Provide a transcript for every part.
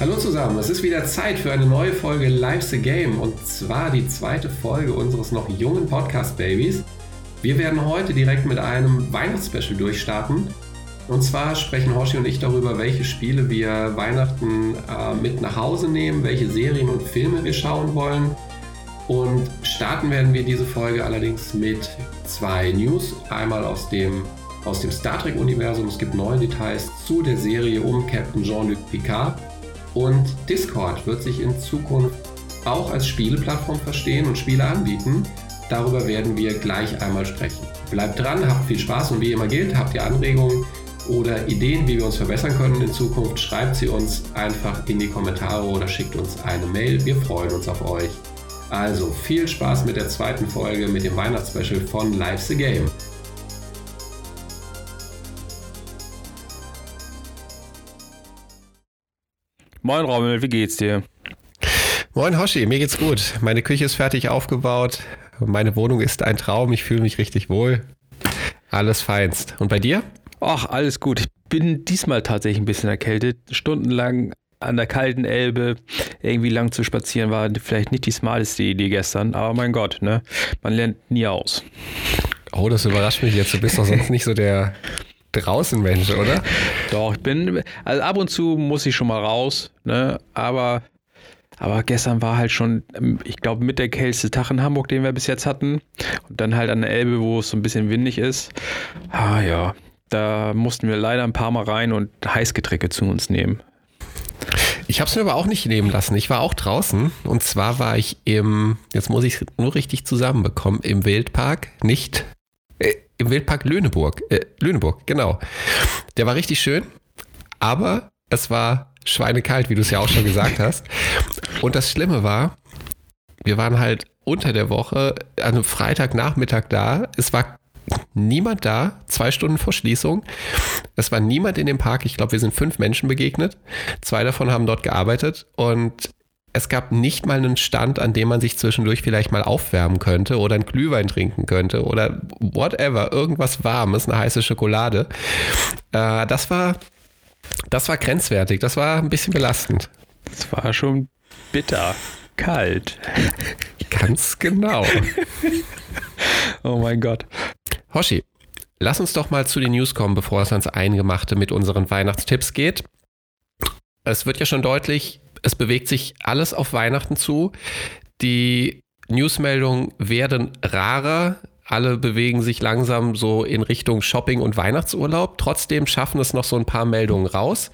Hallo zusammen, es ist wieder Zeit für eine neue Folge Live the Game und zwar die zweite Folge unseres noch jungen Podcast-Babys. Wir werden heute direkt mit einem Weihnachtsspecial durchstarten. Und zwar sprechen Hoshi und ich darüber, welche Spiele wir Weihnachten äh, mit nach Hause nehmen, welche Serien und Filme wir schauen wollen. Und starten werden wir diese Folge allerdings mit zwei News. Einmal aus dem, aus dem Star Trek-Universum. Es gibt neue Details zu der Serie um Captain Jean-Luc Picard. Und Discord wird sich in Zukunft auch als Spieleplattform verstehen und Spiele anbieten. Darüber werden wir gleich einmal sprechen. Bleibt dran, habt viel Spaß und wie immer gilt, habt ihr Anregungen oder Ideen, wie wir uns verbessern können in Zukunft, schreibt sie uns einfach in die Kommentare oder schickt uns eine Mail. Wir freuen uns auf euch. Also viel Spaß mit der zweiten Folge mit dem Weihnachtsspecial von Live the Game. Moin Rommel, wie geht's dir? Moin Hoshi, mir geht's gut. Meine Küche ist fertig aufgebaut. Meine Wohnung ist ein Traum. Ich fühle mich richtig wohl. Alles feinst. Und bei dir? Ach, alles gut. Ich bin diesmal tatsächlich ein bisschen erkältet. Stundenlang an der kalten Elbe irgendwie lang zu spazieren war vielleicht nicht die smarteste Idee gestern, aber mein Gott, ne? Man lernt nie aus. Oh, das überrascht mich jetzt. Du bist doch sonst nicht so der draußen Mensch, oder? Doch, ich bin, also ab und zu muss ich schon mal raus, ne? Aber, aber gestern war halt schon, ich glaube, mit der kälteste Tag in Hamburg, den wir bis jetzt hatten. Und dann halt an der Elbe, wo es so ein bisschen windig ist. Ah ja, da mussten wir leider ein paar Mal rein und Heißgetränke zu uns nehmen. Ich habe es mir aber auch nicht nehmen lassen. Ich war auch draußen und zwar war ich im, jetzt muss ich es nur richtig zusammenbekommen, im Wildpark, nicht im Wildpark Löhneburg. Äh, Löhneburg, genau. Der war richtig schön, aber es war schweinekalt, wie du es ja auch schon gesagt hast. Und das Schlimme war, wir waren halt unter der Woche an einem Freitagnachmittag da. Es war niemand da, zwei Stunden vor Schließung. Es war niemand in dem Park. Ich glaube, wir sind fünf Menschen begegnet. Zwei davon haben dort gearbeitet und es gab nicht mal einen Stand, an dem man sich zwischendurch vielleicht mal aufwärmen könnte oder einen Glühwein trinken könnte oder whatever, irgendwas Warmes, eine heiße Schokolade. Äh, das war, das war grenzwertig, das war ein bisschen belastend. Das war schon bitter, kalt. Ganz genau. oh mein Gott. Hoshi, lass uns doch mal zu den News kommen, bevor es ans Eingemachte mit unseren Weihnachtstipps geht. Es wird ja schon deutlich, es bewegt sich alles auf Weihnachten zu. Die Newsmeldungen werden rarer. Alle bewegen sich langsam so in Richtung Shopping und Weihnachtsurlaub. Trotzdem schaffen es noch so ein paar Meldungen raus.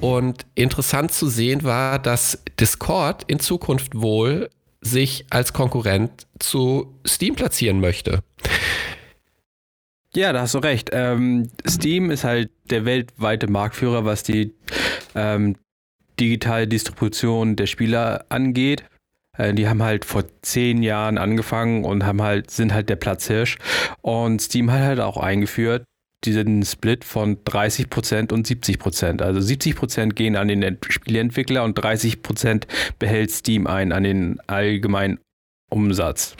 Und interessant zu sehen war, dass Discord in Zukunft wohl sich als Konkurrent zu Steam platzieren möchte. Ja, da hast du recht. Ähm, Steam ist halt der weltweite Marktführer, was die ähm, digitale Distribution der Spieler angeht. Äh, die haben halt vor zehn Jahren angefangen und haben halt, sind halt der Platzhirsch. Und Steam hat halt auch eingeführt, diesen Split von 30% und 70%. Also 70% gehen an den Spieleentwickler und 30% behält Steam ein an den allgemeinen Umsatz.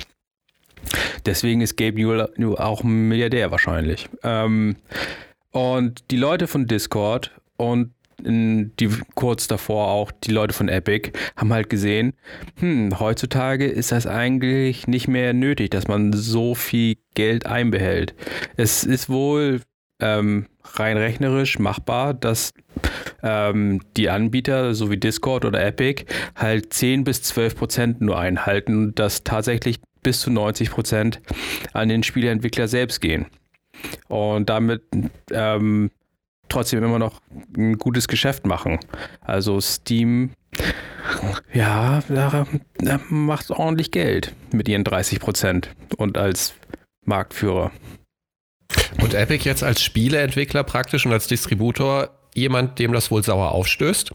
Deswegen ist Gabe Newell auch ein Milliardär wahrscheinlich. Ähm, und die Leute von Discord und die kurz davor auch die Leute von Epic haben halt gesehen, hm, heutzutage ist das eigentlich nicht mehr nötig, dass man so viel Geld einbehält. Es ist wohl ähm, rein rechnerisch machbar, dass ähm, die Anbieter, so wie Discord oder Epic, halt 10 bis 12 Prozent nur einhalten und dass tatsächlich bis zu 90 Prozent an den Spieleentwickler selbst gehen. Und damit ähm, trotzdem immer noch ein gutes Geschäft machen. Also Steam, ja, macht ordentlich Geld mit ihren 30 Prozent und als Marktführer. Und Epic jetzt als Spieleentwickler praktisch und als Distributor jemand, dem das wohl sauer aufstößt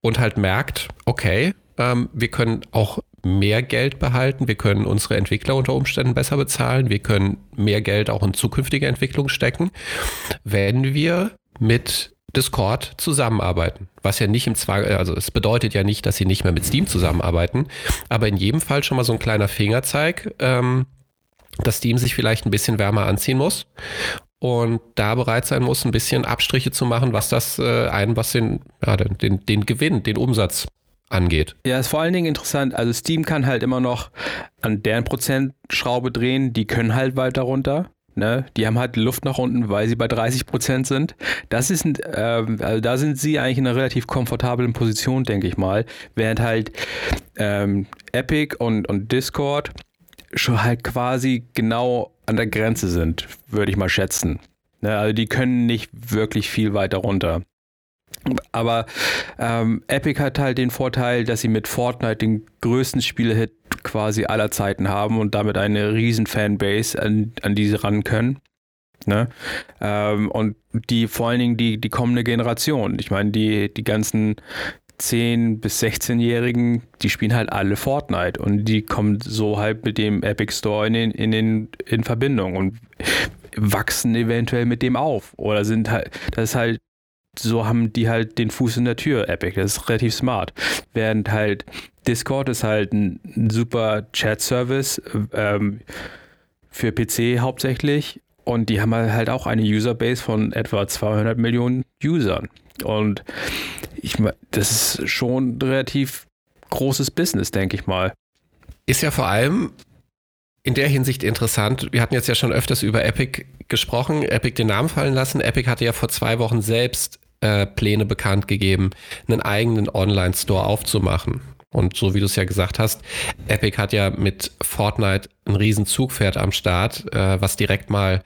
und halt merkt, okay, ähm, wir können auch mehr Geld behalten, wir können unsere Entwickler unter Umständen besser bezahlen, wir können mehr Geld auch in zukünftige Entwicklung stecken, wenn wir mit Discord zusammenarbeiten. Was ja nicht im Zwang, also es bedeutet ja nicht, dass sie nicht mehr mit Steam zusammenarbeiten, aber in jedem Fall schon mal so ein kleiner Fingerzeig, ähm, dass Steam sich vielleicht ein bisschen wärmer anziehen muss und da bereit sein muss, ein bisschen Abstriche zu machen, was das äh, ein, was den, ja, den, den Gewinn, den Umsatz angeht. Ja, ist vor allen Dingen interessant. Also Steam kann halt immer noch an deren Prozentschraube drehen, die können halt weiter runter. Ne? Die haben halt Luft nach unten, weil sie bei 30 Prozent sind. Das ist, äh, also da sind sie eigentlich in einer relativ komfortablen Position, denke ich mal. Während halt ähm, Epic und, und Discord schon halt quasi genau an der Grenze sind, würde ich mal schätzen. Ne? Also die können nicht wirklich viel weiter runter. Aber ähm, Epic hat halt den Vorteil, dass sie mit Fortnite den größten Spielehit quasi aller Zeiten haben und damit eine riesen Fanbase, an, an die sie ran können. Ne? Ähm, und die vor allen Dingen die, die kommende Generation. Ich meine, die, die ganzen 10- bis 16-Jährigen, die spielen halt alle Fortnite und die kommen so halt mit dem Epic Store in, den, in, den, in Verbindung und wachsen eventuell mit dem auf. Oder sind halt, das ist halt so haben die halt den Fuß in der Tür, Epic. Das ist relativ smart. Während halt Discord ist halt ein, super Chat-Service ähm, für PC hauptsächlich und die haben halt auch eine Userbase von etwa 200 Millionen Usern. Und ich das ist schon ein relativ großes Business, denke ich mal. Ist ja vor allem in der Hinsicht interessant. Wir hatten jetzt ja schon öfters über Epic gesprochen, Epic den Namen fallen lassen. Epic hatte ja vor zwei Wochen selbst äh, Pläne bekannt gegeben, einen eigenen Online-Store aufzumachen. Und so wie du es ja gesagt hast, Epic hat ja mit Fortnite ein riesen Zugpferd am Start, äh, was direkt mal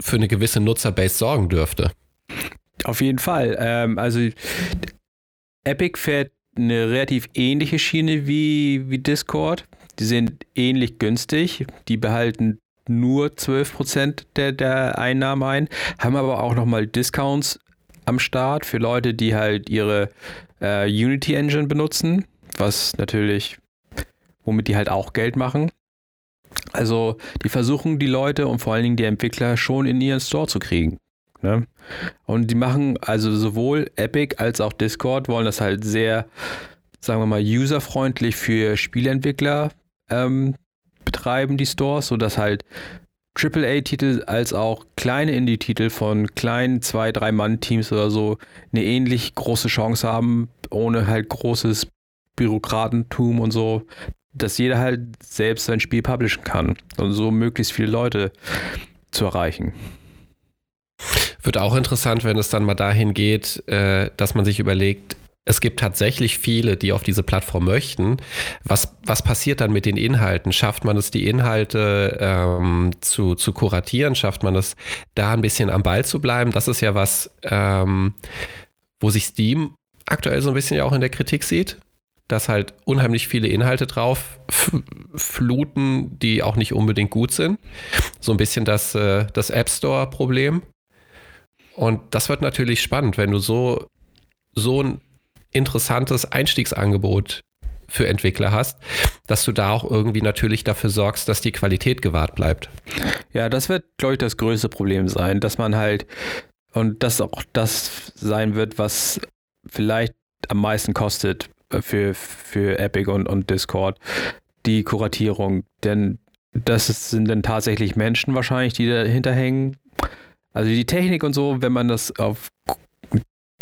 für eine gewisse Nutzerbase sorgen dürfte. Auf jeden Fall. Ähm, also Epic fährt eine relativ ähnliche Schiene wie, wie Discord. Die sind ähnlich günstig. Die behalten nur 12% der, der Einnahmen ein, haben aber auch nochmal Discounts am Start für Leute, die halt ihre äh, Unity Engine benutzen, was natürlich, womit die halt auch Geld machen. Also die versuchen die Leute und vor allen Dingen die Entwickler schon in ihren Store zu kriegen. Ne? Und die machen also sowohl Epic als auch Discord wollen das halt sehr, sagen wir mal, userfreundlich für Spieleentwickler ähm, betreiben, die Stores, sodass halt AAA-Titel als auch kleine Indie-Titel von kleinen zwei, drei Mann-Teams oder so eine ähnlich große Chance haben, ohne halt großes Bürokratentum und so, dass jeder halt selbst sein Spiel publishen kann und so möglichst viele Leute zu erreichen. Wird auch interessant, wenn es dann mal dahin geht, äh, dass man sich überlegt, es gibt tatsächlich viele, die auf diese Plattform möchten. Was, was passiert dann mit den Inhalten? Schafft man es, die Inhalte ähm, zu, zu kuratieren? Schafft man es, da ein bisschen am Ball zu bleiben? Das ist ja was, ähm, wo sich Steam aktuell so ein bisschen ja auch in der Kritik sieht, dass halt unheimlich viele Inhalte drauf fluten, die auch nicht unbedingt gut sind. So ein bisschen das, äh, das App Store-Problem. Und das wird natürlich spannend, wenn du so, so ein interessantes Einstiegsangebot für Entwickler hast, dass du da auch irgendwie natürlich dafür sorgst, dass die Qualität gewahrt bleibt. Ja, das wird, glaube ich, das größte Problem sein, dass man halt und das auch das sein wird, was vielleicht am meisten kostet für, für Epic und, und Discord, die Kuratierung. Denn das sind dann tatsächlich Menschen wahrscheinlich, die dahinter hängen. Also die Technik und so, wenn man das auf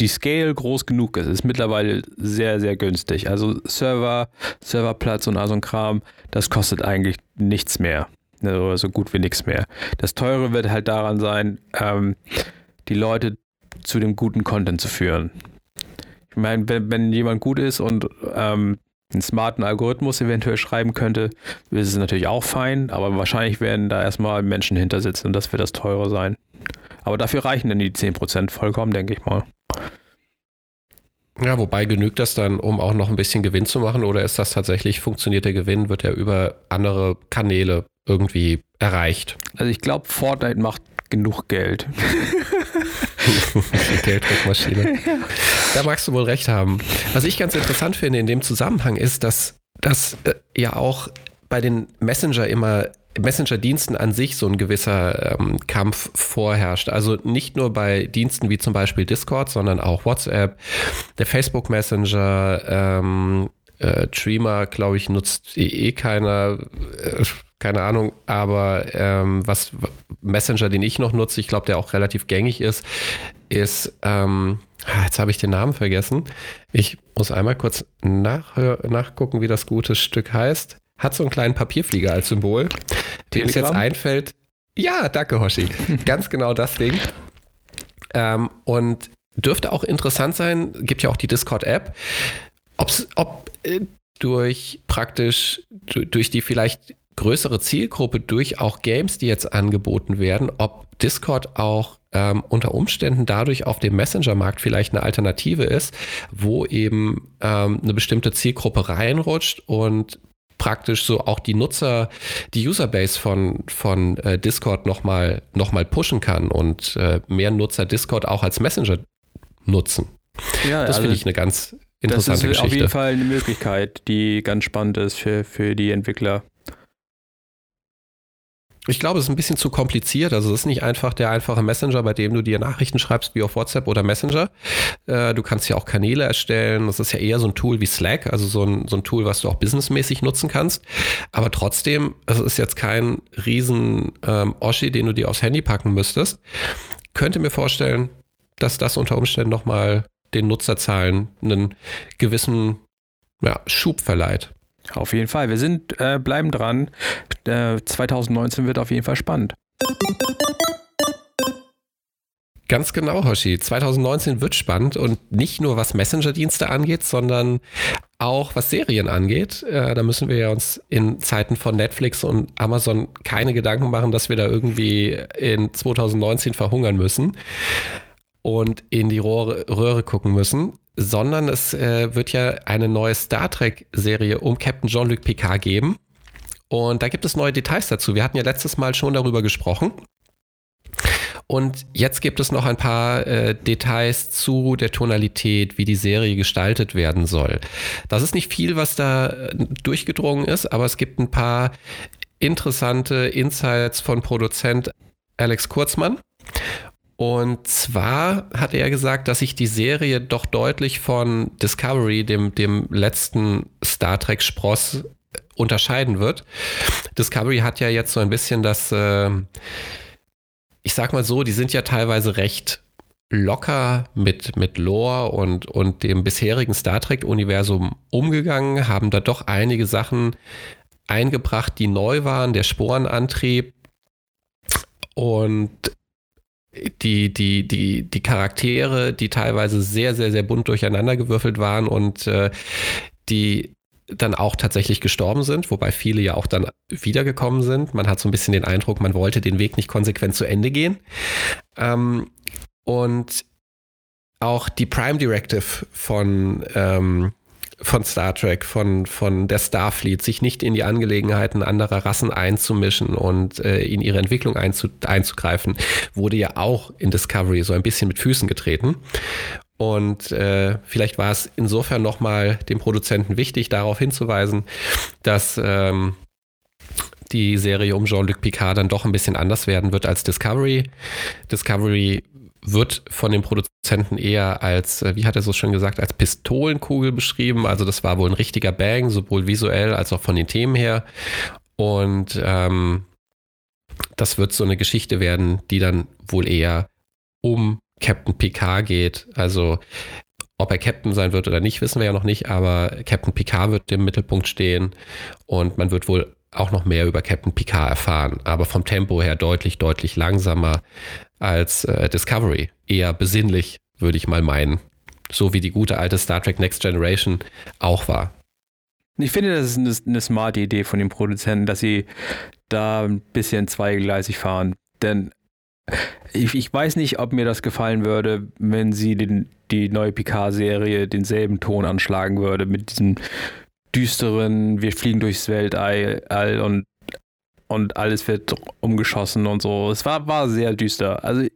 die Scale groß genug ist, ist mittlerweile sehr, sehr günstig. Also Server, Serverplatz und all so ein Kram, das kostet eigentlich nichts mehr. Oder so gut wie nichts mehr. Das Teure wird halt daran sein, ähm, die Leute zu dem guten Content zu führen. Ich meine, wenn, wenn jemand gut ist und ähm, einen smarten Algorithmus eventuell schreiben könnte, ist es natürlich auch fein, aber wahrscheinlich werden da erstmal Menschen hinter sitzen und das wird das Teure sein. Aber dafür reichen dann die 10% vollkommen, denke ich mal. Ja, wobei genügt das dann, um auch noch ein bisschen Gewinn zu machen oder ist das tatsächlich, funktioniert der Gewinn, wird er über andere Kanäle irgendwie erreicht? Also ich glaube, Fortnite macht genug Geld. Gelddruckmaschine. Da magst du wohl recht haben. Was ich ganz interessant finde in dem Zusammenhang ist, dass das äh, ja auch bei den Messenger immer Messenger-Diensten an sich so ein gewisser ähm, Kampf vorherrscht. Also nicht nur bei Diensten wie zum Beispiel Discord, sondern auch WhatsApp, der Facebook Messenger, ähm, äh, Streamer, glaube ich, nutzt eh, eh keiner, äh, keine Ahnung, aber ähm, was, Messenger, den ich noch nutze, ich glaube, der auch relativ gängig ist, ist, ähm, jetzt habe ich den Namen vergessen. Ich muss einmal kurz nach, nachgucken, wie das gute Stück heißt. Hat so einen kleinen Papierflieger als Symbol. Dem es jetzt einfällt. Ja, danke, Hoshi. Ganz genau das Ding. Ähm, und dürfte auch interessant sein, gibt ja auch die Discord-App, ob äh, durch praktisch, durch die vielleicht größere Zielgruppe, durch auch Games, die jetzt angeboten werden, ob Discord auch ähm, unter Umständen dadurch auf dem Messenger-Markt vielleicht eine Alternative ist, wo eben ähm, eine bestimmte Zielgruppe reinrutscht und praktisch so auch die Nutzer, die Userbase von, von äh, Discord nochmal noch mal pushen kann und äh, mehr Nutzer Discord auch als Messenger nutzen. Ja, das also finde ich eine ganz interessante das ist Geschichte. auf jeden Fall eine Möglichkeit, die ganz spannend ist für, für die Entwickler. Ich glaube, es ist ein bisschen zu kompliziert. Also es ist nicht einfach der einfache Messenger, bei dem du dir Nachrichten schreibst wie auf WhatsApp oder Messenger. Äh, du kannst ja auch Kanäle erstellen. Das ist ja eher so ein Tool wie Slack, also so ein, so ein Tool, was du auch businessmäßig nutzen kannst. Aber trotzdem, es ist jetzt kein riesen ähm, Oschi, den du dir aufs Handy packen müsstest. Könnte mir vorstellen, dass das unter Umständen nochmal den Nutzerzahlen einen gewissen ja, Schub verleiht. Auf jeden Fall. Wir sind, äh, bleiben dran. Äh, 2019 wird auf jeden Fall spannend. Ganz genau, Hoshi. 2019 wird spannend und nicht nur was Messenger-Dienste angeht, sondern auch was Serien angeht. Äh, da müssen wir ja uns in Zeiten von Netflix und Amazon keine Gedanken machen, dass wir da irgendwie in 2019 verhungern müssen und in die Rohre, Röhre gucken müssen, sondern es äh, wird ja eine neue Star Trek-Serie um Captain Jean-Luc Picard geben. Und da gibt es neue Details dazu. Wir hatten ja letztes Mal schon darüber gesprochen. Und jetzt gibt es noch ein paar äh, Details zu der Tonalität, wie die Serie gestaltet werden soll. Das ist nicht viel, was da äh, durchgedrungen ist, aber es gibt ein paar interessante Insights von Produzent Alex Kurzmann. Und zwar hat er gesagt, dass sich die Serie doch deutlich von Discovery, dem, dem letzten Star Trek-Spross, unterscheiden wird. Discovery hat ja jetzt so ein bisschen das, äh, ich sag mal so, die sind ja teilweise recht locker mit, mit Lore und, und dem bisherigen Star Trek-Universum umgegangen, haben da doch einige Sachen eingebracht, die neu waren, der Sporenantrieb. Und die, die, die, die Charaktere, die teilweise sehr, sehr, sehr bunt durcheinandergewürfelt waren und äh, die dann auch tatsächlich gestorben sind, wobei viele ja auch dann wiedergekommen sind. Man hat so ein bisschen den Eindruck, man wollte den Weg nicht konsequent zu Ende gehen. Ähm, und auch die Prime Directive von ähm, von Star Trek, von, von der Starfleet, sich nicht in die Angelegenheiten anderer Rassen einzumischen und äh, in ihre Entwicklung einzu, einzugreifen, wurde ja auch in Discovery so ein bisschen mit Füßen getreten. Und äh, vielleicht war es insofern nochmal dem Produzenten wichtig, darauf hinzuweisen, dass ähm, die Serie um Jean-Luc Picard dann doch ein bisschen anders werden wird als Discovery. Discovery wird von dem Produzenten eher als, äh, wie hat er so schön gesagt, als Pistolenkugel beschrieben. Also das war wohl ein richtiger Bang, sowohl visuell als auch von den Themen her. Und ähm, das wird so eine Geschichte werden, die dann wohl eher um Captain Picard geht. Also ob er Captain sein wird oder nicht, wissen wir ja noch nicht, aber Captain Picard wird im Mittelpunkt stehen und man wird wohl auch noch mehr über Captain Picard erfahren, aber vom Tempo her deutlich, deutlich langsamer als äh, Discovery. Eher besinnlich, würde ich mal meinen. So wie die gute alte Star Trek Next Generation auch war. Ich finde, das ist eine, eine smarte Idee von den Produzenten, dass sie da ein bisschen zweigleisig fahren. Denn ich, ich, weiß nicht, ob mir das gefallen würde, wenn sie den, die neue Picard-Serie denselben Ton anschlagen würde, mit diesem düsteren, wir fliegen durchs Weltall und und alles wird umgeschossen und so. Es war, war sehr düster. Also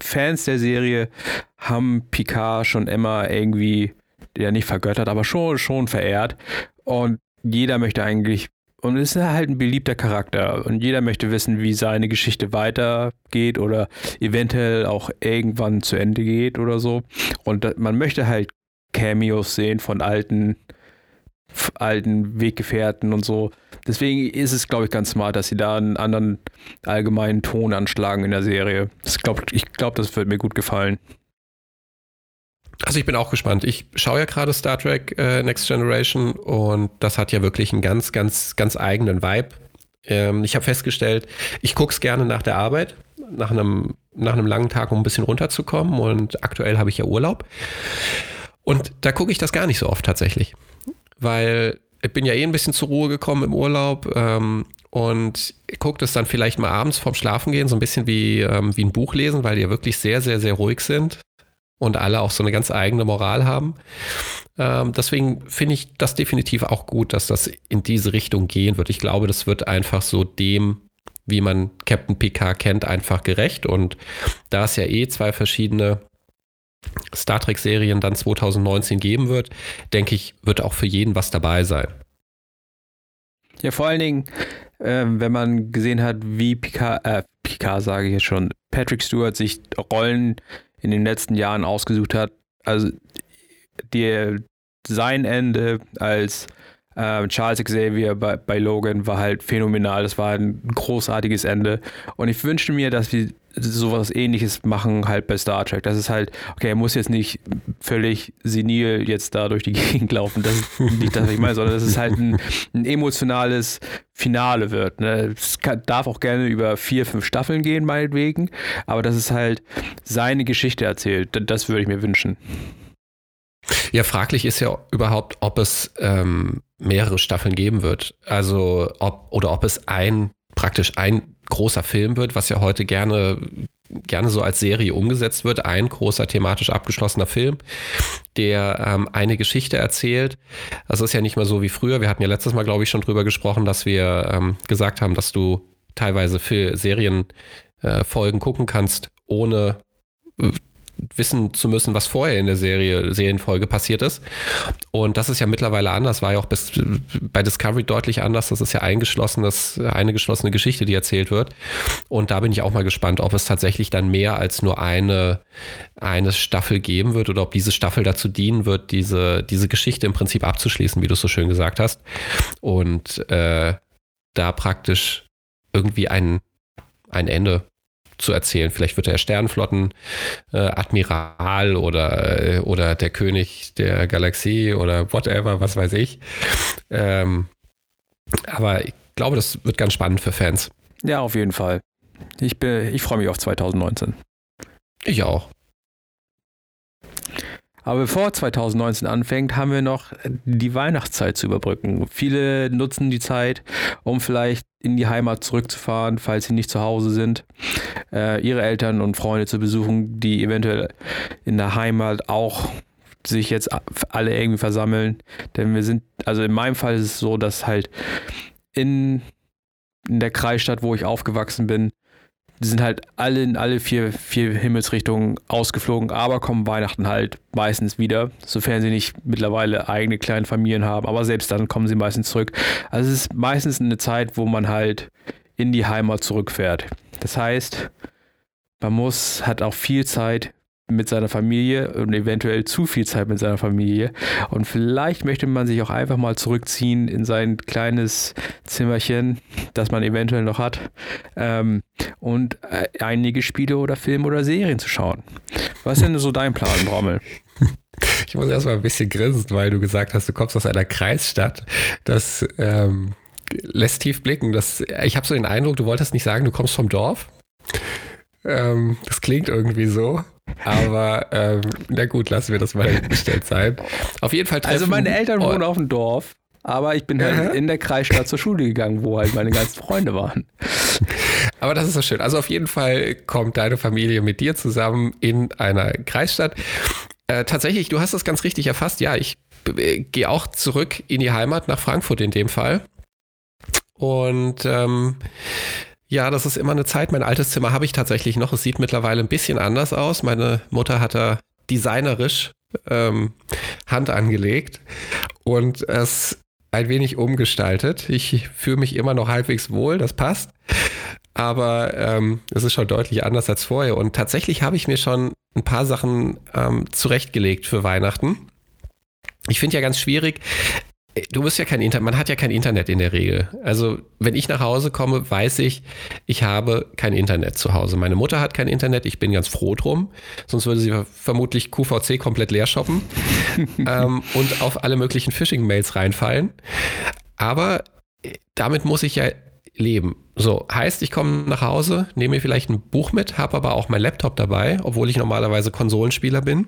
Fans der Serie haben Picard schon immer irgendwie, ja nicht vergöttert, aber schon, schon verehrt. Und jeder möchte eigentlich, und es ist halt ein beliebter Charakter. Und jeder möchte wissen, wie seine Geschichte weitergeht oder eventuell auch irgendwann zu Ende geht oder so. Und man möchte halt Cameos sehen von alten alten Weggefährten und so. Deswegen ist es, glaube ich, ganz smart, dass sie da einen anderen allgemeinen Ton anschlagen in der Serie. Das glaub, ich glaube, das wird mir gut gefallen. Also ich bin auch gespannt. Ich schaue ja gerade Star Trek äh, Next Generation und das hat ja wirklich einen ganz, ganz, ganz eigenen Vibe. Ähm, ich habe festgestellt, ich gucke es gerne nach der Arbeit, nach einem, nach einem langen Tag, um ein bisschen runterzukommen und aktuell habe ich ja Urlaub. Und da gucke ich das gar nicht so oft tatsächlich, weil ich bin ja eh ein bisschen zur Ruhe gekommen im Urlaub ähm, und gucke das dann vielleicht mal abends vorm Schlafengehen, so ein bisschen wie, ähm, wie ein Buch lesen, weil die ja wirklich sehr, sehr, sehr ruhig sind und alle auch so eine ganz eigene Moral haben. Ähm, deswegen finde ich das definitiv auch gut, dass das in diese Richtung gehen wird. Ich glaube, das wird einfach so dem, wie man Captain Picard kennt, einfach gerecht. Und da es ja eh zwei verschiedene Star Trek-Serien dann 2019 geben wird, denke ich, wird auch für jeden was dabei sein. Ja, vor allen Dingen, äh, wenn man gesehen hat, wie Picard, äh, Picard sage ich jetzt schon, Patrick Stewart sich Rollen in den letzten Jahren ausgesucht hat. Also die, sein Ende als äh, Charles Xavier bei, bei Logan war halt phänomenal. Das war ein großartiges Ende. Und ich wünschte mir, dass wir sowas ähnliches machen halt bei Star Trek. Das ist halt, okay, er muss jetzt nicht völlig senil jetzt da durch die Gegend laufen. Das ist nicht das, was ich meine, sondern das ist halt ein, ein emotionales Finale wird. Ne? Es kann, darf auch gerne über vier, fünf Staffeln gehen, meinetwegen, aber das ist halt seine Geschichte erzählt. Das würde ich mir wünschen. Ja, fraglich ist ja überhaupt, ob es ähm, mehrere Staffeln geben wird. Also ob oder ob es ein praktisch ein großer Film wird, was ja heute gerne gerne so als Serie umgesetzt wird. Ein großer thematisch abgeschlossener Film, der ähm, eine Geschichte erzählt. Das ist ja nicht mehr so wie früher. Wir hatten ja letztes Mal, glaube ich, schon drüber gesprochen, dass wir ähm, gesagt haben, dass du teilweise Serienfolgen äh, gucken kannst, ohne wissen zu müssen, was vorher in der Serie, Serienfolge passiert ist. Und das ist ja mittlerweile anders, war ja auch bis, bei Discovery deutlich anders. Das ist ja eingeschlossen, das eine geschlossene Geschichte, die erzählt wird. Und da bin ich auch mal gespannt, ob es tatsächlich dann mehr als nur eine, eine Staffel geben wird oder ob diese Staffel dazu dienen wird, diese, diese Geschichte im Prinzip abzuschließen, wie du es so schön gesagt hast. Und äh, da praktisch irgendwie ein, ein Ende zu erzählen. Vielleicht wird er Sternflotten-Admiral äh, oder, äh, oder der König der Galaxie oder whatever, was weiß ich. Ähm, aber ich glaube, das wird ganz spannend für Fans. Ja, auf jeden Fall. Ich, ich freue mich auf 2019. Ich auch. Aber bevor 2019 anfängt, haben wir noch die Weihnachtszeit zu überbrücken. Viele nutzen die Zeit, um vielleicht in die Heimat zurückzufahren, falls sie nicht zu Hause sind, äh, ihre Eltern und Freunde zu besuchen, die eventuell in der Heimat auch sich jetzt alle irgendwie versammeln. Denn wir sind, also in meinem Fall ist es so, dass halt in, in der Kreisstadt, wo ich aufgewachsen bin, die sind halt alle in alle vier, vier Himmelsrichtungen ausgeflogen, aber kommen Weihnachten halt meistens wieder, sofern sie nicht mittlerweile eigene kleine Familien haben. Aber selbst dann kommen sie meistens zurück. Also es ist meistens eine Zeit, wo man halt in die Heimat zurückfährt. Das heißt, man muss, hat auch viel Zeit mit seiner Familie und eventuell zu viel Zeit mit seiner Familie. Und vielleicht möchte man sich auch einfach mal zurückziehen in sein kleines Zimmerchen, das man eventuell noch hat, ähm, und äh, einige Spiele oder Filme oder Serien zu schauen. Was ist denn so dein Plan, Brommel? Ich muss erstmal ein bisschen grinsen, weil du gesagt hast, du kommst aus einer Kreisstadt. Das ähm, lässt tief blicken. Das, ich habe so den Eindruck, du wolltest nicht sagen, du kommst vom Dorf. Ähm, das klingt irgendwie so. Aber ähm, na gut, lassen wir das mal gestellt sein. Auf jeden Fall treffen, Also meine Eltern wohnen auf dem Dorf, aber ich bin halt in der Kreisstadt zur Schule gegangen, wo halt meine ganzen Freunde waren. Aber das ist so schön. Also auf jeden Fall kommt deine Familie mit dir zusammen in einer Kreisstadt. Äh, tatsächlich, du hast das ganz richtig erfasst. Ja, ich äh, gehe auch zurück in die Heimat nach Frankfurt in dem Fall. Und ähm, ja, das ist immer eine Zeit. Mein altes Zimmer habe ich tatsächlich noch. Es sieht mittlerweile ein bisschen anders aus. Meine Mutter hat da designerisch ähm, Hand angelegt und es ein wenig umgestaltet. Ich fühle mich immer noch halbwegs wohl, das passt. Aber ähm, es ist schon deutlich anders als vorher. Und tatsächlich habe ich mir schon ein paar Sachen ähm, zurechtgelegt für Weihnachten. Ich finde ja ganz schwierig, du bist ja kein Internet, man hat ja kein Internet in der Regel. Also, wenn ich nach Hause komme, weiß ich, ich habe kein Internet zu Hause. Meine Mutter hat kein Internet, ich bin ganz froh drum. Sonst würde sie vermutlich QVC komplett leer shoppen ähm, und auf alle möglichen Phishing-Mails reinfallen. Aber äh, damit muss ich ja leben. So, heißt, ich komme nach Hause, nehme mir vielleicht ein Buch mit, habe aber auch mein Laptop dabei, obwohl ich normalerweise Konsolenspieler bin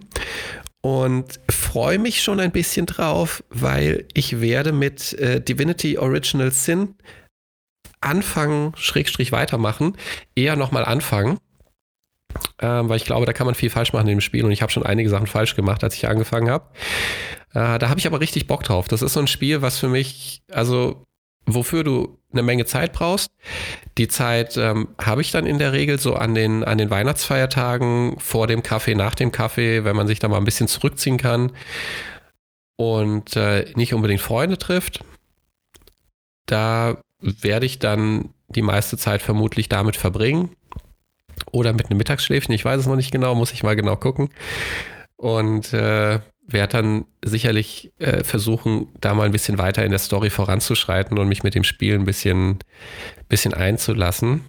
und freue mich schon ein bisschen drauf, weil ich werde mit äh, Divinity Original Sin anfangen, Schrägstrich weitermachen, eher nochmal anfangen. Ähm, weil ich glaube, da kann man viel falsch machen in dem Spiel und ich habe schon einige Sachen falsch gemacht, als ich angefangen habe. Äh, da habe ich aber richtig Bock drauf. Das ist so ein Spiel, was für mich, also wofür du eine Menge Zeit brauchst. Die Zeit ähm, habe ich dann in der Regel so an den, an den Weihnachtsfeiertagen, vor dem Kaffee, nach dem Kaffee, wenn man sich da mal ein bisschen zurückziehen kann und äh, nicht unbedingt Freunde trifft. Da werde ich dann die meiste Zeit vermutlich damit verbringen. Oder mit einem Mittagsschläfchen, ich weiß es noch nicht genau, muss ich mal genau gucken. Und äh, werde dann sicherlich äh, versuchen, da mal ein bisschen weiter in der Story voranzuschreiten und mich mit dem Spiel ein bisschen, bisschen einzulassen.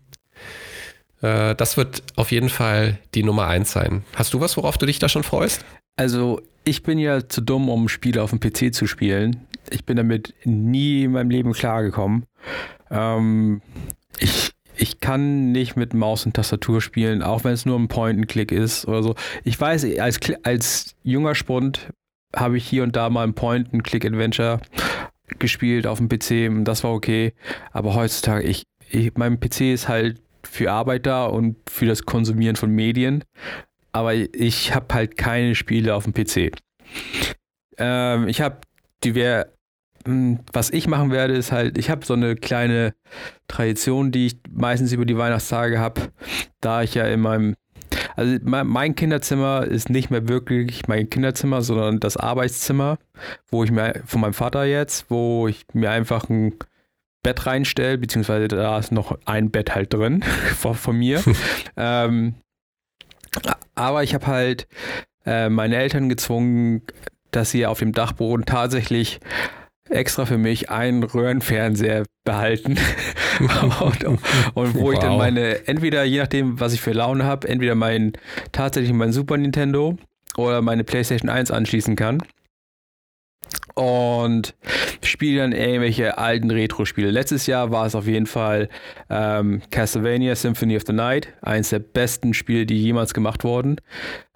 Äh, das wird auf jeden Fall die Nummer eins sein. Hast du was, worauf du dich da schon freust? Also, ich bin ja zu dumm, um Spiele auf dem PC zu spielen. Ich bin damit nie in meinem Leben klargekommen. Ähm, ich ich kann nicht mit Maus und Tastatur spielen, auch wenn es nur ein Point-and-Click ist oder so. Ich weiß, als, als junger Spund habe ich hier und da mal ein Point-and-Click-Adventure gespielt auf dem PC und das war okay. Aber heutzutage, ich, ich, mein PC ist halt für Arbeit da und für das Konsumieren von Medien. Aber ich habe halt keine Spiele auf dem PC. Ähm, ich habe divers hm, was ich machen werde, ist halt, ich habe so eine kleine Tradition, die ich meistens über die Weihnachtstage habe, da ich ja in meinem, also mein Kinderzimmer ist nicht mehr wirklich mein Kinderzimmer, sondern das Arbeitszimmer, wo ich mir von meinem Vater jetzt, wo ich mir einfach ein Bett reinstelle, beziehungsweise da ist noch ein Bett halt drin von, von mir. ähm, aber ich habe halt äh, meine Eltern gezwungen, dass sie auf dem Dachboden tatsächlich extra für mich einen Röhrenfernseher behalten. und, und, wo wow. ich dann meine, entweder je nachdem, was ich für Laune habe, entweder mein tatsächlich mein Super Nintendo oder meine PlayStation 1 anschließen kann. Und spiele dann irgendwelche alten Retro-Spiele. Letztes Jahr war es auf jeden Fall ähm, Castlevania Symphony of the Night, eines der besten Spiele, die jemals gemacht wurden.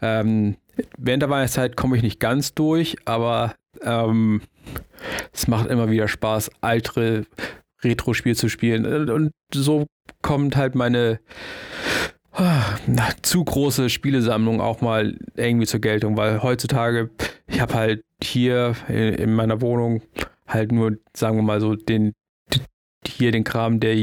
Ähm, während der Weihnachtszeit komme ich nicht ganz durch, aber ähm, es macht immer wieder Spaß, alte Retro-Spiele zu spielen. Und so kommt halt meine ah, zu große Spielesammlung auch mal irgendwie zur Geltung, weil heutzutage, ich habe halt hier in meiner Wohnung halt nur, sagen wir mal so, den hier den Kram der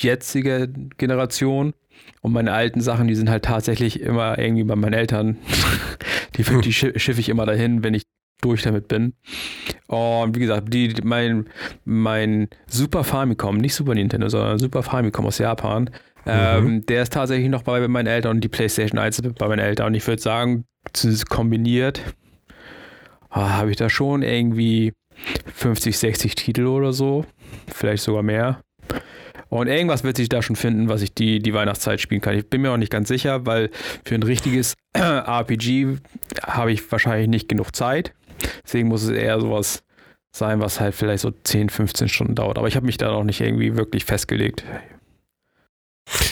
jetzige Generation und meine alten Sachen, die sind halt tatsächlich immer irgendwie bei meinen Eltern. die, die schiffe ich immer dahin, wenn ich durch damit bin. Und wie gesagt, die, mein, mein Super Famicom, nicht Super Nintendo, sondern Super Famicom aus Japan, ähm, mhm. ähm, der ist tatsächlich noch bei meinen Eltern und die PlayStation 1 bei meinen Eltern. Und ich würde sagen, kombiniert oh, habe ich da schon irgendwie 50, 60 Titel oder so. Vielleicht sogar mehr. Und irgendwas wird sich da schon finden, was ich die, die Weihnachtszeit spielen kann. Ich bin mir auch nicht ganz sicher, weil für ein richtiges RPG habe ich wahrscheinlich nicht genug Zeit. Deswegen muss es eher sowas sein, was halt vielleicht so 10, 15 Stunden dauert. Aber ich habe mich da noch nicht irgendwie wirklich festgelegt.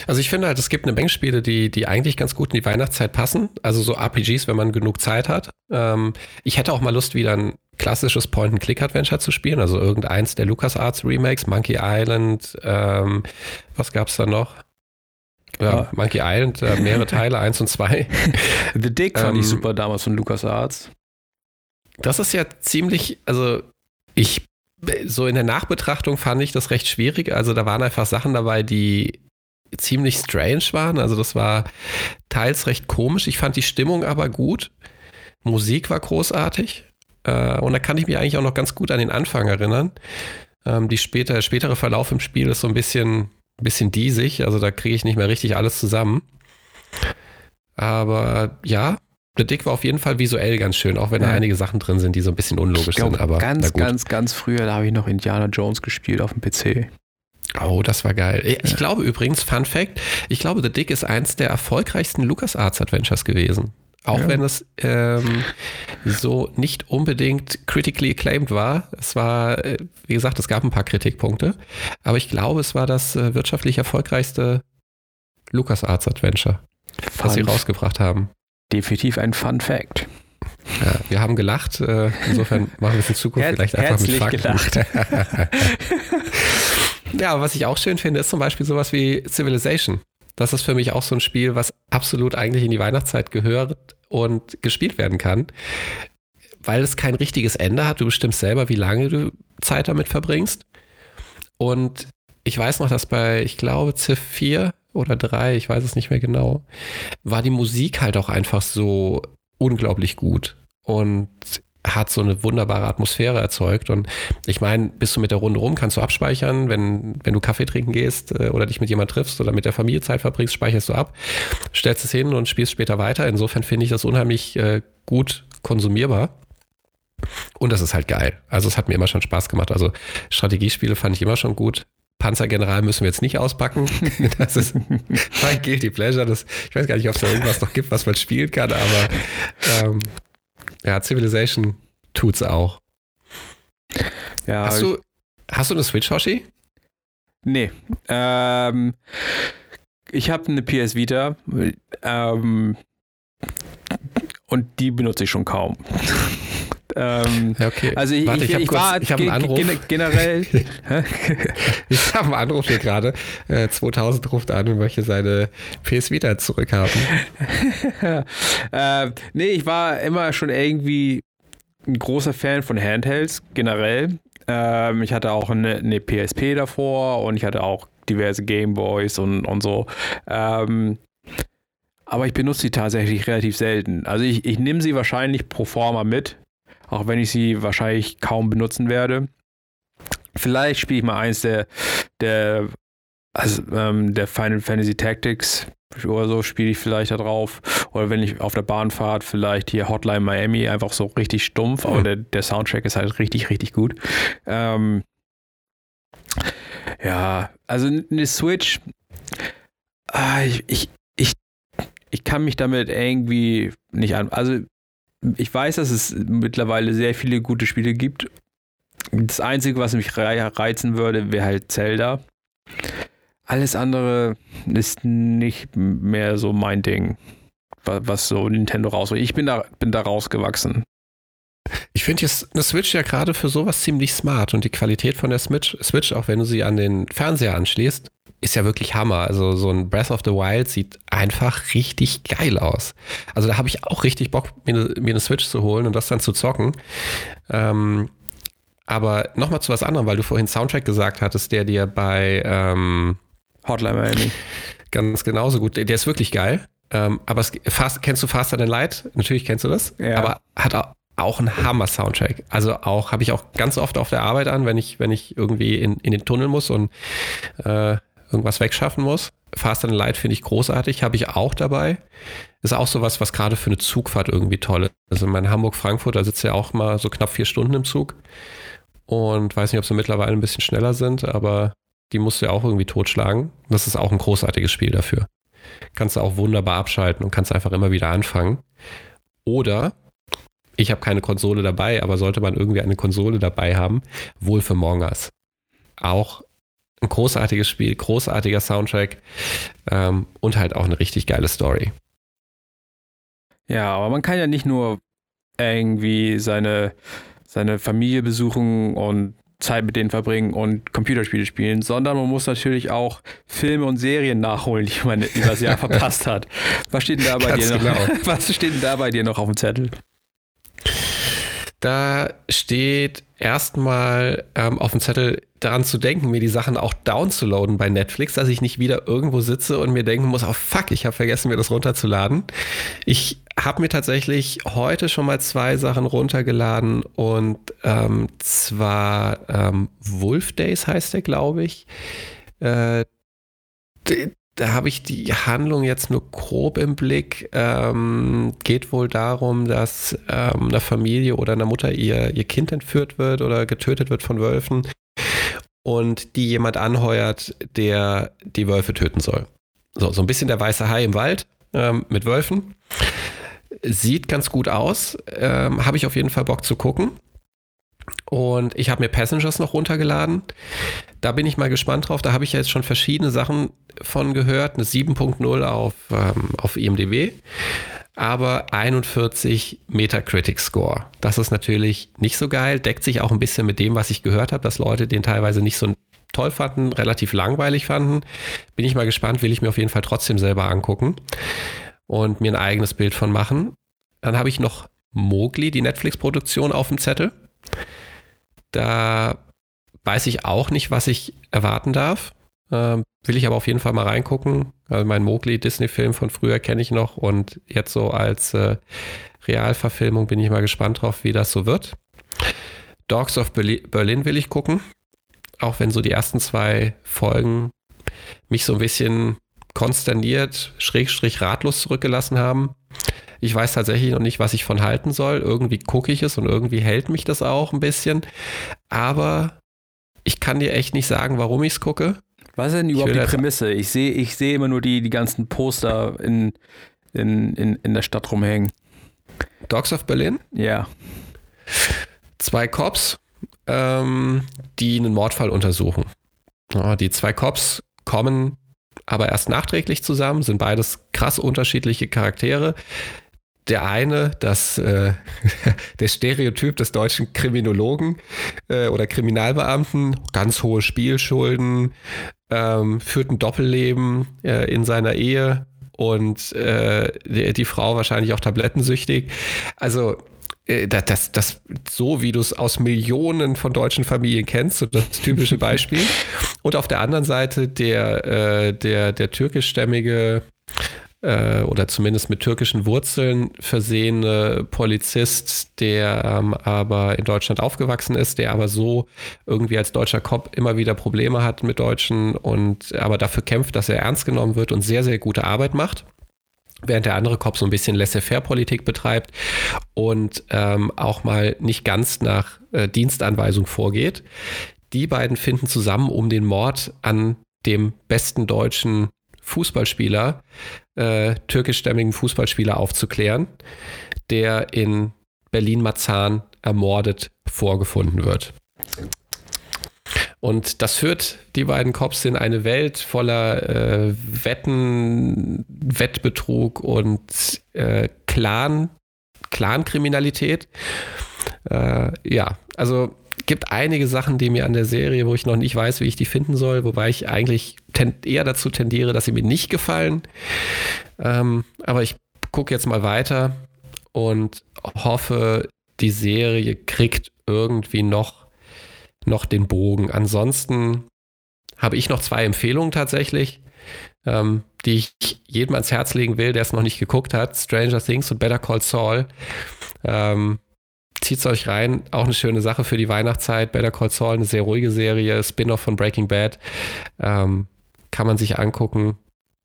Also ich finde halt, es gibt eine Menge Spiele, die, die eigentlich ganz gut in die Weihnachtszeit passen. Also so RPGs, wenn man genug Zeit hat. Ähm, ich hätte auch mal Lust, wieder ein klassisches Point-and-Click-Adventure zu spielen. Also irgendeins der LucasArts Remakes, Monkey Island, ähm, was gab's da noch? Ja, Monkey Island, äh, mehrere Teile, eins und zwei. The Dick fand ähm, ich super damals von LucasArts. Das ist ja ziemlich, also ich, so in der Nachbetrachtung fand ich das recht schwierig. Also da waren einfach Sachen dabei, die ziemlich strange waren. Also das war teils recht komisch. Ich fand die Stimmung aber gut. Musik war großartig. Äh, und da kann ich mich eigentlich auch noch ganz gut an den Anfang erinnern. Ähm, die später, der spätere Verlauf im Spiel ist so ein bisschen, bisschen diesig. Also da kriege ich nicht mehr richtig alles zusammen. Aber ja, The Dick war auf jeden Fall visuell ganz schön, auch wenn ja. da einige Sachen drin sind, die so ein bisschen unlogisch glaub, sind. Aber ganz, ganz, ganz früher, da habe ich noch Indiana Jones gespielt auf dem PC. Oh, das war geil. Ich ja. glaube übrigens, Fun Fact, ich glaube, The Dick ist eins der erfolgreichsten LucasArts Adventures gewesen. Auch ja. wenn es ähm, so nicht unbedingt critically acclaimed war. Es war, äh, wie gesagt, es gab ein paar Kritikpunkte. Aber ich glaube, es war das äh, wirtschaftlich erfolgreichste LucasArts Adventure, Fun was sie rausgebracht haben. Definitiv ein Fun Fact. Ja, wir haben gelacht. Äh, insofern machen wir es in Zukunft Herz, vielleicht einfach mit Fakten. Gelacht. ja, was ich auch schön finde, ist zum Beispiel sowas wie Civilization. Das ist für mich auch so ein Spiel, was absolut eigentlich in die Weihnachtszeit gehört und gespielt werden kann, weil es kein richtiges Ende hat. Du bestimmst selber, wie lange du Zeit damit verbringst. Und ich weiß noch, dass bei, ich glaube, Civ 4 oder 3, ich weiß es nicht mehr genau, war die Musik halt auch einfach so unglaublich gut. Und hat so eine wunderbare Atmosphäre erzeugt. Und ich meine, bist du mit der Runde rum, kannst du abspeichern, wenn, wenn du Kaffee trinken gehst äh, oder dich mit jemand triffst oder mit der Familie Zeit verbringst, speicherst du ab, stellst es hin und spielst später weiter. Insofern finde ich das unheimlich äh, gut konsumierbar. Und das ist halt geil. Also es hat mir immer schon Spaß gemacht. Also Strategiespiele fand ich immer schon gut. Panzergeneral müssen wir jetzt nicht auspacken. Das ist mein Guilty Pleasure. Das, ich weiß gar nicht, ob es da irgendwas noch gibt, was man spielen kann, aber ähm, ja, Civilization tut's auch. Ja, hast du, hast du eine Switch, Hoshi? Nee. Ähm, ich habe eine PS Vita ähm, und die benutze ich schon kaum. Ähm, okay. Also ich, Warte, ich, ich, ich kurz, war ich habe einen Anruf. generell. ich habe einen Anruf hier gerade. Äh, 2000 ruft an und möchte seine PS Vita zurückhaben. äh, nee, ich war immer schon irgendwie ein großer Fan von Handhelds generell. Ähm, ich hatte auch eine, eine, PSP davor und ich hatte auch diverse Gameboys und, und so. Ähm, aber ich benutze sie tatsächlich relativ selten. Also ich, ich nehme sie wahrscheinlich pro forma mit, auch wenn ich sie wahrscheinlich kaum benutzen werde. Vielleicht spiele ich mal eins der, der, also, ähm, der Final Fantasy Tactics oder so spiele ich vielleicht da drauf. Oder wenn ich auf der Bahnfahrt vielleicht hier Hotline Miami, einfach so richtig stumpf, aber der, der Soundtrack ist halt richtig, richtig gut. Ähm, ja, also eine Switch, ah, ich, ich, ich, ich kann mich damit irgendwie nicht an. Also ich weiß, dass es mittlerweile sehr viele gute Spiele gibt. Das Einzige, was mich reizen würde, wäre halt Zelda. Alles andere ist nicht mehr so mein Ding, was so Nintendo rausholt. Ich bin da, bin da rausgewachsen. Ich finde jetzt eine Switch ja gerade für sowas ziemlich smart und die Qualität von der Switch, auch wenn du sie an den Fernseher anschließt, ist ja wirklich Hammer. Also so ein Breath of the Wild sieht einfach richtig geil aus. Also da habe ich auch richtig Bock, mir eine, mir eine, Switch zu holen und das dann zu zocken. Ähm, aber nochmal zu was anderem, weil du vorhin Soundtrack gesagt hattest, der dir bei ähm, Hotline Miami ganz genauso gut, der, der ist wirklich geil. Ähm, aber es, fast, kennst du Faster Than Light? Natürlich kennst du das. Ja. Aber hat auch, auch ein Hammer-Soundtrack. Also auch, habe ich auch ganz oft auf der Arbeit an, wenn ich, wenn ich irgendwie in, in den Tunnel muss und äh, irgendwas wegschaffen muss. Fast and Light finde ich großartig, habe ich auch dabei. Ist auch sowas, was gerade für eine Zugfahrt irgendwie toll ist. Also mein Hamburg-Frankfurt, da sitzt ja auch mal so knapp vier Stunden im Zug. Und weiß nicht, ob sie mittlerweile ein bisschen schneller sind, aber die musst du ja auch irgendwie totschlagen. Das ist auch ein großartiges Spiel dafür. Kannst du auch wunderbar abschalten und kannst einfach immer wieder anfangen. Oder ich habe keine Konsole dabei, aber sollte man irgendwie eine Konsole dabei haben, wohl für Mongas. Auch ein großartiges Spiel, großartiger Soundtrack ähm, und halt auch eine richtig geile Story. Ja, aber man kann ja nicht nur irgendwie seine, seine Familie besuchen und Zeit mit denen verbringen und Computerspiele spielen, sondern man muss natürlich auch Filme und Serien nachholen, die man über das Jahr verpasst hat. Was steht denn da bei dir noch? Genau. Was steht denn da bei dir noch auf dem Zettel? Da steht erstmal ähm, auf dem Zettel daran zu denken, mir die Sachen auch downzuladen bei Netflix, dass ich nicht wieder irgendwo sitze und mir denken muss, oh fuck, ich habe vergessen, mir das runterzuladen. Ich habe mir tatsächlich heute schon mal zwei Sachen runtergeladen und ähm, zwar ähm, Wolf Days heißt der, glaube ich. Äh, da habe ich die Handlung jetzt nur grob im Blick. Ähm, geht wohl darum, dass ähm, einer Familie oder einer Mutter ihr, ihr Kind entführt wird oder getötet wird von Wölfen und die jemand anheuert, der die Wölfe töten soll. So, so ein bisschen der weiße Hai im Wald ähm, mit Wölfen. Sieht ganz gut aus. Ähm, habe ich auf jeden Fall Bock zu gucken. Und ich habe mir Passengers noch runtergeladen. Da bin ich mal gespannt drauf. Da habe ich ja jetzt schon verschiedene Sachen von gehört. Eine 7.0 auf, ähm, auf IMDb, aber 41 Metacritic Score. Das ist natürlich nicht so geil. Deckt sich auch ein bisschen mit dem, was ich gehört habe, dass Leute den teilweise nicht so toll fanden, relativ langweilig fanden. Bin ich mal gespannt, will ich mir auf jeden Fall trotzdem selber angucken und mir ein eigenes Bild von machen. Dann habe ich noch Mowgli, die Netflix-Produktion, auf dem Zettel. Da weiß ich auch nicht, was ich erwarten darf. Ähm, will ich aber auf jeden Fall mal reingucken. Also mein Mowgli-Disney-Film von früher kenne ich noch und jetzt so als äh, Realverfilmung bin ich mal gespannt drauf, wie das so wird. Dogs of Berlin will ich gucken. Auch wenn so die ersten zwei Folgen mich so ein bisschen konsterniert, schrägstrich ratlos zurückgelassen haben. Ich weiß tatsächlich noch nicht, was ich von halten soll. Irgendwie gucke ich es und irgendwie hält mich das auch ein bisschen. Aber ich kann dir echt nicht sagen, warum ich es gucke. Was ist denn überhaupt die Prämisse? Ich sehe ich seh immer nur die, die ganzen Poster in, in, in, in der Stadt rumhängen. Dogs of Berlin? Ja. Zwei Cops, ähm, die einen Mordfall untersuchen. Ja, die zwei Cops kommen aber erst nachträglich zusammen, sind beides krass unterschiedliche Charaktere. Der eine, das, äh, der Stereotyp des deutschen Kriminologen äh, oder Kriminalbeamten, ganz hohe Spielschulden, ähm, führt ein Doppelleben äh, in seiner Ehe und äh, die, die, Frau wahrscheinlich auch tablettensüchtig. Also äh, das, das, das, so wie du es aus Millionen von deutschen Familien kennst, so das typische Beispiel. Und auf der anderen Seite der, äh, der, der türkischstämmige äh, oder zumindest mit türkischen Wurzeln versehene Polizist, der ähm, aber in Deutschland aufgewachsen ist, der aber so irgendwie als deutscher Cop immer wieder Probleme hat mit Deutschen und aber dafür kämpft, dass er ernst genommen wird und sehr, sehr gute Arbeit macht während der andere Cop so ein bisschen Laissez-faire-Politik betreibt und ähm, auch mal nicht ganz nach äh, Dienstanweisung vorgeht. Die beiden finden zusammen, um den Mord an dem besten deutschen Fußballspieler, äh, türkischstämmigen Fußballspieler aufzuklären, der in Berlin-Marzahn ermordet vorgefunden wird. Und das führt die beiden Cops in eine Welt voller äh, Wetten, Wettbetrug und äh, Clan, Clan-Kriminalität. Äh, ja, also gibt einige Sachen, die mir an der Serie, wo ich noch nicht weiß, wie ich die finden soll, wobei ich eigentlich eher dazu tendiere, dass sie mir nicht gefallen. Ähm, aber ich gucke jetzt mal weiter und hoffe, die Serie kriegt irgendwie noch, noch den Bogen. Ansonsten habe ich noch zwei Empfehlungen tatsächlich, ähm, die ich jedem ans Herz legen will, der es noch nicht geguckt hat. Stranger Things und Better Call Saul. Ähm, zieht es euch rein. Auch eine schöne Sache für die Weihnachtszeit. Better Call Saul, eine sehr ruhige Serie, Spin-off von Breaking Bad. Ähm, kann man sich angucken.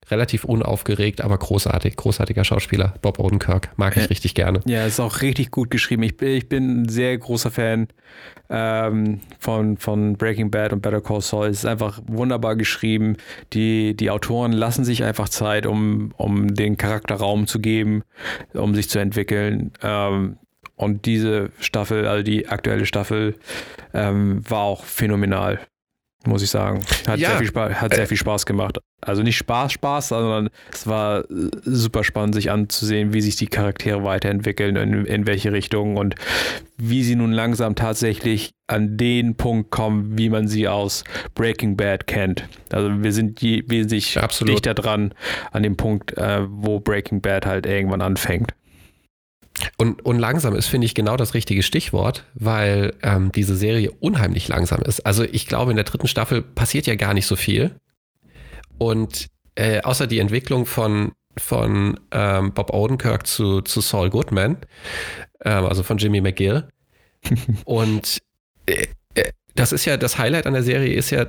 Relativ unaufgeregt, aber großartig. Großartiger Schauspieler. Bob Odenkirk. Mag ich ja. richtig gerne. Ja, ist auch richtig gut geschrieben. Ich bin, ich bin ein sehr großer Fan ähm, von, von Breaking Bad und Better Call Saul. Es ist einfach wunderbar geschrieben. Die, die Autoren lassen sich einfach Zeit, um, um den Charakter Raum zu geben, um sich zu entwickeln. Ähm, und diese Staffel, also die aktuelle Staffel, ähm, war auch phänomenal, muss ich sagen. Hat, ja. sehr, viel Spaß, hat sehr viel Spaß gemacht. Also nicht Spaß, Spaß, sondern es war super spannend, sich anzusehen, wie sich die Charaktere weiterentwickeln, in, in welche Richtung und wie sie nun langsam tatsächlich an den Punkt kommen, wie man sie aus Breaking Bad kennt. Also wir sind je, wesentlich Absolut. dichter dran an dem Punkt, äh, wo Breaking Bad halt irgendwann anfängt. Und, und langsam ist, finde ich, genau das richtige Stichwort, weil ähm, diese Serie unheimlich langsam ist. Also ich glaube, in der dritten Staffel passiert ja gar nicht so viel. Und äh, außer die Entwicklung von, von ähm, Bob Odenkirk zu, zu Saul Goodman, ähm, also von Jimmy McGill. und äh, äh, das ist ja, das Highlight an der Serie ist ja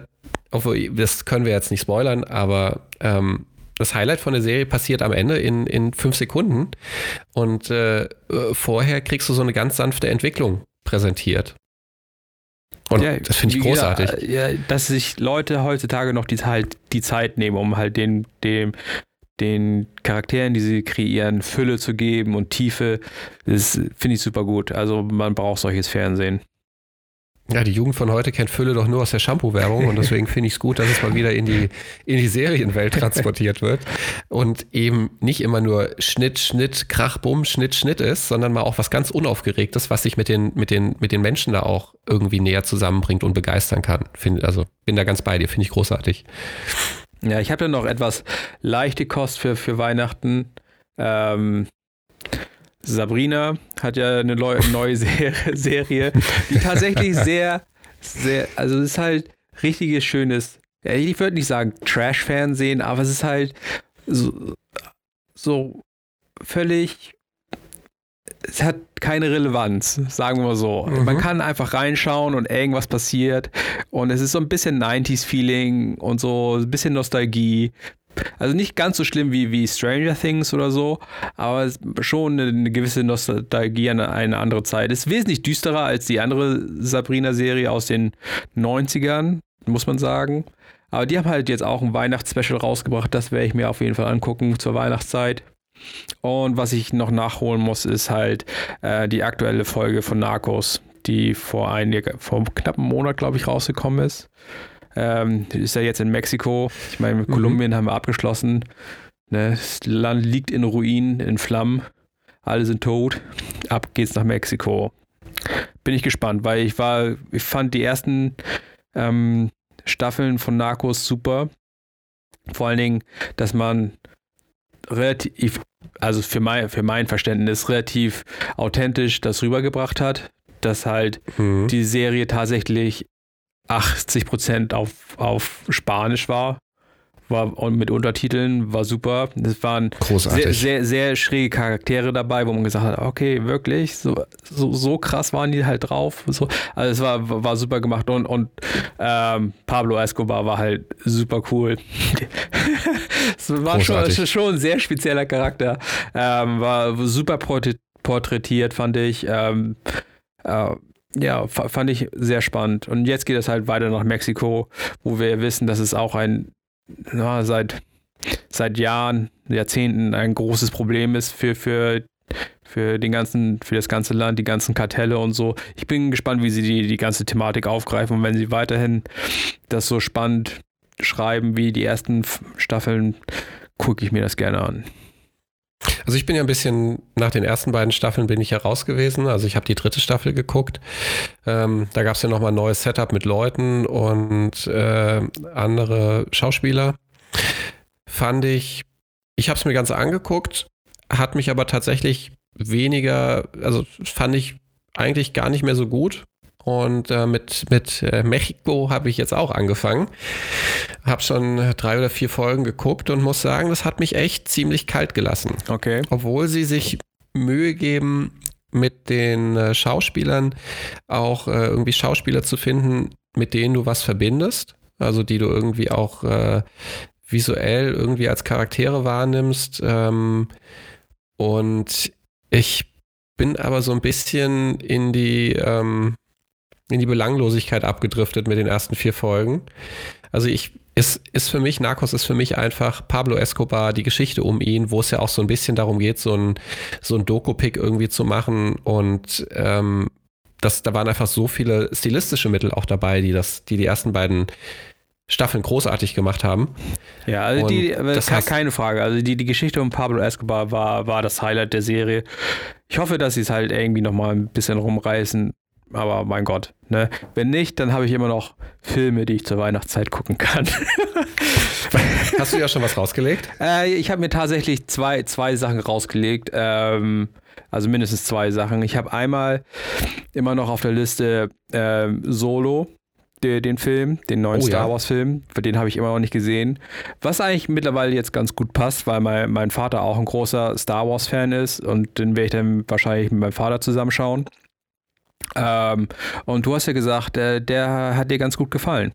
obwohl, das können wir jetzt nicht spoilern, aber ähm, das Highlight von der Serie passiert am Ende in, in fünf Sekunden und äh, vorher kriegst du so eine ganz sanfte Entwicklung präsentiert. Und ja, das finde ich großartig. Ja, dass sich Leute heutzutage noch die, halt die Zeit nehmen, um halt den, dem, den Charakteren, die sie kreieren, Fülle zu geben und Tiefe, das finde ich super gut. Also man braucht solches Fernsehen. Ja, die Jugend von heute kennt Fülle doch nur aus der Shampoo-Werbung und deswegen finde ich es gut, dass es mal wieder in die, in die Serienwelt transportiert wird und eben nicht immer nur Schnitt, Schnitt, Krach, Bumm, Schnitt, Schnitt ist, sondern mal auch was ganz Unaufgeregtes, was sich mit den, mit den, mit den Menschen da auch irgendwie näher zusammenbringt und begeistern kann. Find, also bin da ganz bei dir, finde ich großartig. Ja, ich habe da noch etwas leichte Kost für, für Weihnachten. Ähm, Sabrina hat ja eine neue Serie, die tatsächlich sehr, sehr, also es ist halt richtiges schönes, ich würde nicht sagen Trash-Fernsehen, aber es ist halt so, so völlig, es hat keine Relevanz, sagen wir so. Mhm. Man kann einfach reinschauen und irgendwas passiert und es ist so ein bisschen 90s-Feeling und so ein bisschen Nostalgie, also nicht ganz so schlimm wie, wie Stranger Things oder so, aber schon eine, eine gewisse Nostalgie an eine andere Zeit. Ist wesentlich düsterer als die andere Sabrina-Serie aus den 90ern, muss man sagen. Aber die haben halt jetzt auch ein Weihnachtsspecial rausgebracht. Das werde ich mir auf jeden Fall angucken zur Weihnachtszeit. Und was ich noch nachholen muss, ist halt äh, die aktuelle Folge von Narcos, die vor, einige, vor knapp einem Monat, glaube ich, rausgekommen ist. Ähm, ist ja jetzt in Mexiko. Ich meine, mit mhm. Kolumbien haben wir abgeschlossen. Ne? Das Land liegt in Ruinen, in Flammen. Alle sind tot. Ab geht's nach Mexiko. Bin ich gespannt, weil ich war, ich fand die ersten ähm, Staffeln von Narcos super. Vor allen Dingen, dass man relativ, also für mein, für mein Verständnis, relativ authentisch das rübergebracht hat, dass halt mhm. die Serie tatsächlich 80 Prozent auf, auf Spanisch war. War und mit Untertiteln, war super. Es waren sehr, sehr, sehr schräge Charaktere dabei, wo man gesagt hat, okay, wirklich, so, so, so krass waren die halt drauf. So, also es war, war super gemacht und, und ähm, Pablo Escobar war halt super cool. es war schon, schon ein sehr spezieller Charakter. Ähm, war super porträtiert, fand ich. Ähm, äh, ja, fand ich sehr spannend. Und jetzt geht es halt weiter nach Mexiko, wo wir wissen, dass es auch ein, na, seit, seit Jahren, Jahrzehnten ein großes Problem ist für, für, für, den ganzen, für das ganze Land, die ganzen Kartelle und so. Ich bin gespannt, wie sie die, die ganze Thematik aufgreifen und wenn sie weiterhin das so spannend schreiben wie die ersten Staffeln, gucke ich mir das gerne an. Also ich bin ja ein bisschen, nach den ersten beiden Staffeln bin ich ja raus gewesen. Also ich habe die dritte Staffel geguckt. Ähm, da gab es ja nochmal ein neues Setup mit Leuten und äh, andere Schauspieler. Fand ich, ich habe es mir ganz angeguckt, hat mich aber tatsächlich weniger, also fand ich eigentlich gar nicht mehr so gut. Und äh, mit, mit äh, Mexiko habe ich jetzt auch angefangen. Habe schon drei oder vier Folgen geguckt und muss sagen, das hat mich echt ziemlich kalt gelassen. Okay. Obwohl sie sich Mühe geben, mit den äh, Schauspielern auch äh, irgendwie Schauspieler zu finden, mit denen du was verbindest. Also die du irgendwie auch äh, visuell irgendwie als Charaktere wahrnimmst. Ähm, und ich bin aber so ein bisschen in die, ähm, in die Belanglosigkeit abgedriftet mit den ersten vier Folgen. Also ich ist, ist für mich, Narcos ist für mich einfach Pablo Escobar, die Geschichte um ihn, wo es ja auch so ein bisschen darum geht, so ein, so ein Doku-Pick irgendwie zu machen. Und ähm, das, da waren einfach so viele stilistische Mittel auch dabei, die das, die, die ersten beiden Staffeln großartig gemacht haben. Ja, also die, das heißt, keine Frage. Also die, die Geschichte um Pablo Escobar war, war das Highlight der Serie. Ich hoffe, dass sie es halt irgendwie nochmal ein bisschen rumreißen aber mein Gott, ne? Wenn nicht, dann habe ich immer noch Filme, die ich zur Weihnachtszeit gucken kann. Hast du ja schon was rausgelegt? Äh, ich habe mir tatsächlich zwei, zwei Sachen rausgelegt. Ähm, also mindestens zwei Sachen. Ich habe einmal immer noch auf der Liste äh, Solo, de, den Film, den neuen oh, Star Wars-Film. Den habe ich immer noch nicht gesehen. Was eigentlich mittlerweile jetzt ganz gut passt, weil mein, mein Vater auch ein großer Star Wars-Fan ist und den werde ich dann wahrscheinlich mit meinem Vater zusammenschauen. Ähm, und du hast ja gesagt, der, der hat dir ganz gut gefallen.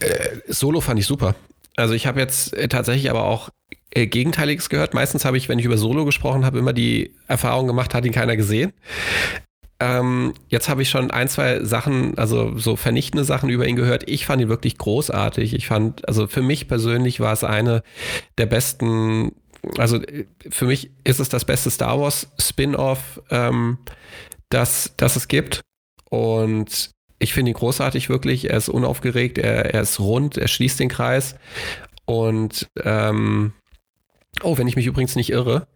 Äh, Solo fand ich super. Also ich habe jetzt äh, tatsächlich aber auch äh, Gegenteiliges gehört. Meistens habe ich, wenn ich über Solo gesprochen habe, immer die Erfahrung gemacht, hat ihn keiner gesehen. Ähm, jetzt habe ich schon ein, zwei Sachen, also so vernichtende Sachen über ihn gehört. Ich fand ihn wirklich großartig. Ich fand, also für mich persönlich war es eine der besten, also äh, für mich ist es das beste Star Wars Spin-off, ähm, das, das es gibt. Und ich finde ihn großartig wirklich. Er ist unaufgeregt, er, er ist rund, er schließt den Kreis. Und ähm, Oh, wenn ich mich übrigens nicht irre,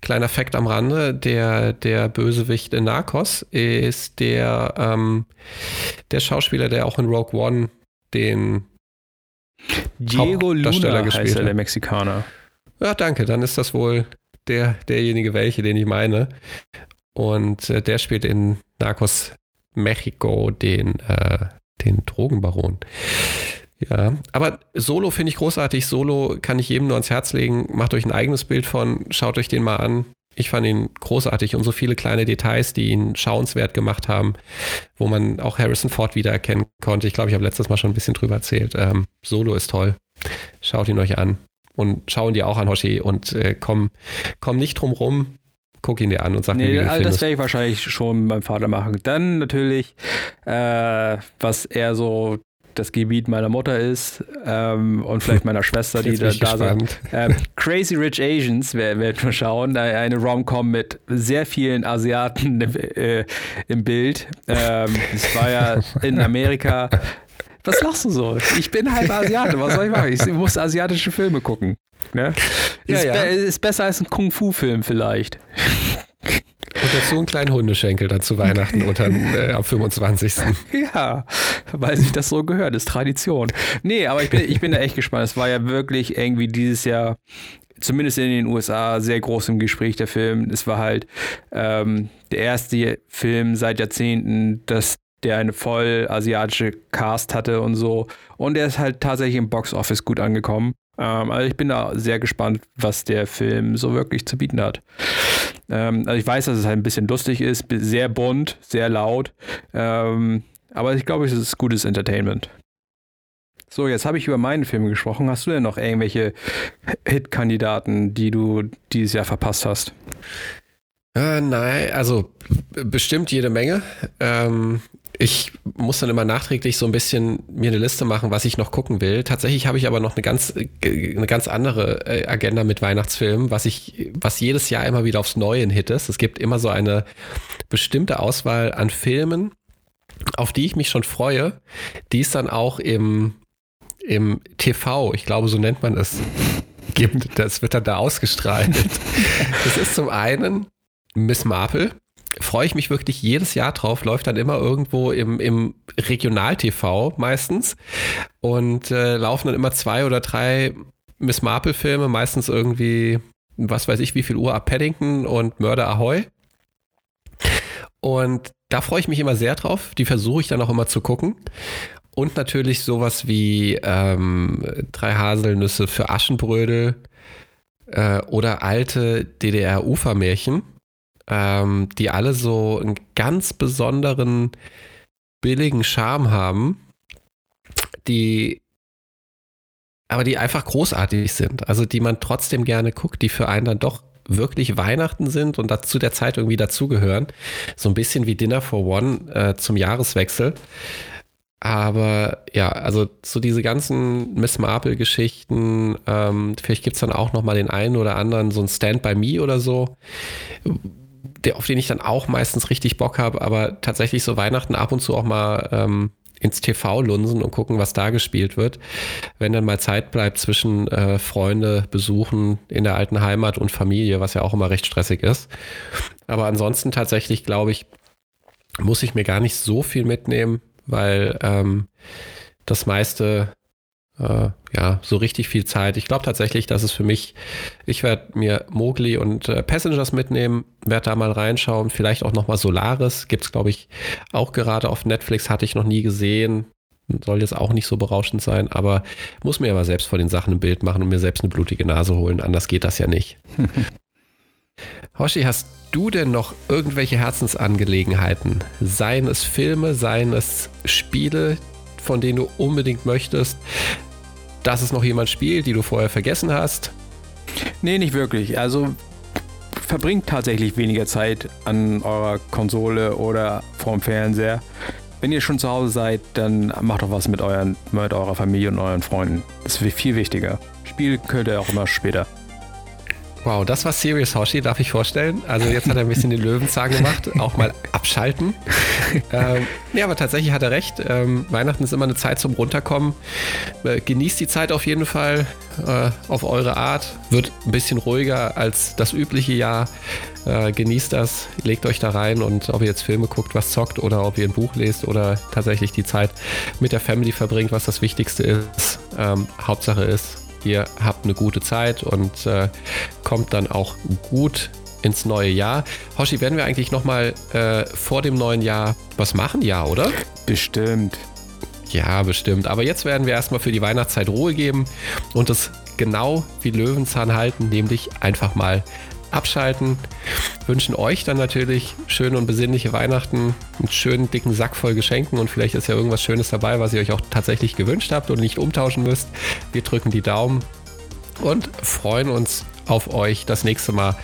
kleiner Fakt am Rande, der, der Bösewicht in Narcos ist der, ähm, der Schauspieler, der auch in Rogue One den Diego Luna gespielt heißt er, hat. der Mexikaner. Ja, danke, dann ist das wohl der, derjenige welche, den ich meine. Und äh, der spielt in Narcos Mexico den, äh, den Drogenbaron. Ja, aber Solo finde ich großartig. Solo kann ich jedem nur ans Herz legen. Macht euch ein eigenes Bild von, schaut euch den mal an. Ich fand ihn großartig und so viele kleine Details, die ihn schauenswert gemacht haben, wo man auch Harrison Ford wiedererkennen konnte. Ich glaube, ich habe letztes Mal schon ein bisschen drüber erzählt. Ähm, Solo ist toll. Schaut ihn euch an. Und schauen die auch an, Hoshi. Und äh, komm, komm nicht drum rum. Guck ihn dir an und sag mir, wie Nee, du das werde ich wahrscheinlich schon mit meinem Vater machen. Dann natürlich, äh, was eher so das Gebiet meiner Mutter ist ähm, und vielleicht meiner Schwester, die da, da sind. Ähm, Crazy Rich Asians werden wir mal schauen. Eine Rom-Com mit sehr vielen Asiaten im, äh, im Bild. Ähm, Es war ja in Amerika. Was lachst du so? Ich bin halb Asiate. Was soll ich machen? Ich muss asiatische Filme gucken. Ne? Ja, ist, ja. be- ist besser als ein Kung-Fu-Film vielleicht. Und dazu einen kleinen Hundeschenkel dann zu Weihnachten unter, äh, am 25. Ja, weil sich das so gehört, ist Tradition. Nee, aber ich bin, ich bin da echt gespannt. Es war ja wirklich irgendwie dieses Jahr, zumindest in den USA, sehr groß im Gespräch der Film. Es war halt ähm, der erste Film seit Jahrzehnten, dass der eine voll asiatische Cast hatte und so. Und er ist halt tatsächlich im Box Office gut angekommen. Ähm, also ich bin da sehr gespannt, was der Film so wirklich zu bieten hat. Ähm, also ich weiß, dass es halt ein bisschen lustig ist, sehr bunt, sehr laut. Ähm, aber ich glaube, es ist gutes Entertainment. So, jetzt habe ich über meine Filme gesprochen. Hast du denn noch irgendwelche Hit-Kandidaten, die du dieses Jahr verpasst hast? Äh, nein, also bestimmt jede Menge. Ähm, ich muss dann immer nachträglich so ein bisschen mir eine Liste machen, was ich noch gucken will. Tatsächlich habe ich aber noch eine ganz, eine ganz andere äh, Agenda mit Weihnachtsfilmen, was ich, was jedes Jahr immer wieder aufs Neue ein Hit ist. Es gibt immer so eine bestimmte Auswahl an Filmen, auf die ich mich schon freue, die es dann auch im, im TV, ich glaube, so nennt man es, gibt. Das wird dann da ausgestrahlt. Das ist zum einen Miss Marple. Freue ich mich wirklich jedes Jahr drauf, läuft dann immer irgendwo im, im Regional-TV meistens und äh, laufen dann immer zwei oder drei Miss Marple-Filme, meistens irgendwie, was weiß ich, wie viel Uhr ab Paddington und Murder Ahoy. Und da freue ich mich immer sehr drauf. Die versuche ich dann auch immer zu gucken. Und natürlich sowas wie ähm, drei Haselnüsse für Aschenbrödel äh, oder alte DDR-Ufermärchen, ähm, die alle so einen ganz besonderen billigen Charme haben, die aber die einfach großartig sind, also die man trotzdem gerne guckt, die für einen dann doch wirklich Weihnachten sind und dazu der Zeit irgendwie dazugehören. So ein bisschen wie Dinner for One äh, zum Jahreswechsel. Aber ja, also so diese ganzen Miss Marple-Geschichten, ähm, vielleicht gibt es dann auch noch mal den einen oder anderen, so ein Stand by Me oder so, der, auf den ich dann auch meistens richtig Bock habe, aber tatsächlich so Weihnachten ab und zu auch mal ähm, ins TV lunsen und gucken, was da gespielt wird. Wenn dann mal Zeit bleibt zwischen äh, Freunde besuchen in der alten Heimat und Familie, was ja auch immer recht stressig ist. Aber ansonsten tatsächlich, glaube ich, muss ich mir gar nicht so viel mitnehmen, weil ähm, das meiste, äh, ja, so richtig viel Zeit. Ich glaube tatsächlich, dass es für mich, ich werde mir Mowgli und äh, Passengers mitnehmen, werde da mal reinschauen, vielleicht auch nochmal Solaris, gibt es, glaube ich, auch gerade auf Netflix, hatte ich noch nie gesehen. Soll jetzt auch nicht so berauschend sein, aber muss mir aber selbst vor den Sachen ein Bild machen und mir selbst eine blutige Nase holen. Anders geht das ja nicht. Hoshi, hast du denn noch irgendwelche Herzensangelegenheiten? Seien es Filme, seien es Spiele, von denen du unbedingt möchtest, dass es noch jemand spielt, die du vorher vergessen hast? Nee, nicht wirklich. Also verbringt tatsächlich weniger Zeit an eurer Konsole oder vorm Fernseher. Wenn ihr schon zu Hause seid, dann macht doch was mit, euren, mit eurer Familie und euren Freunden. Das ist viel wichtiger. Spielen könnt ihr auch immer später. Wow, das war Serious Hoshi, darf ich vorstellen. Also jetzt hat er ein bisschen den Löwenzahn gemacht, auch mal abschalten. ähm, nee, aber tatsächlich hat er recht. Ähm, Weihnachten ist immer eine Zeit zum Runterkommen. Äh, genießt die Zeit auf jeden Fall äh, auf eure Art. Wird ein bisschen ruhiger als das übliche Jahr. Äh, genießt das, legt euch da rein und ob ihr jetzt Filme guckt, was zockt oder ob ihr ein Buch lest oder tatsächlich die Zeit mit der Family verbringt, was das Wichtigste ist. Ähm, Hauptsache ist, ihr habt eine gute Zeit und äh, kommt dann auch gut ins neue Jahr. Hoshi, werden wir eigentlich nochmal äh, vor dem neuen Jahr was machen? Ja, oder? Bestimmt. Ja, bestimmt. Aber jetzt werden wir erstmal für die Weihnachtszeit Ruhe geben und es genau wie Löwenzahn halten, nämlich einfach mal abschalten. Wünschen euch dann natürlich schöne und besinnliche Weihnachten, einen schönen dicken Sack voll Geschenken und vielleicht ist ja irgendwas Schönes dabei, was ihr euch auch tatsächlich gewünscht habt und nicht umtauschen müsst. Wir drücken die Daumen und freuen uns auf euch das nächste Mal,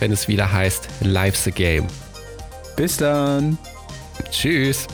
wenn es wieder heißt Life's a Game. Bis dann. Tschüss.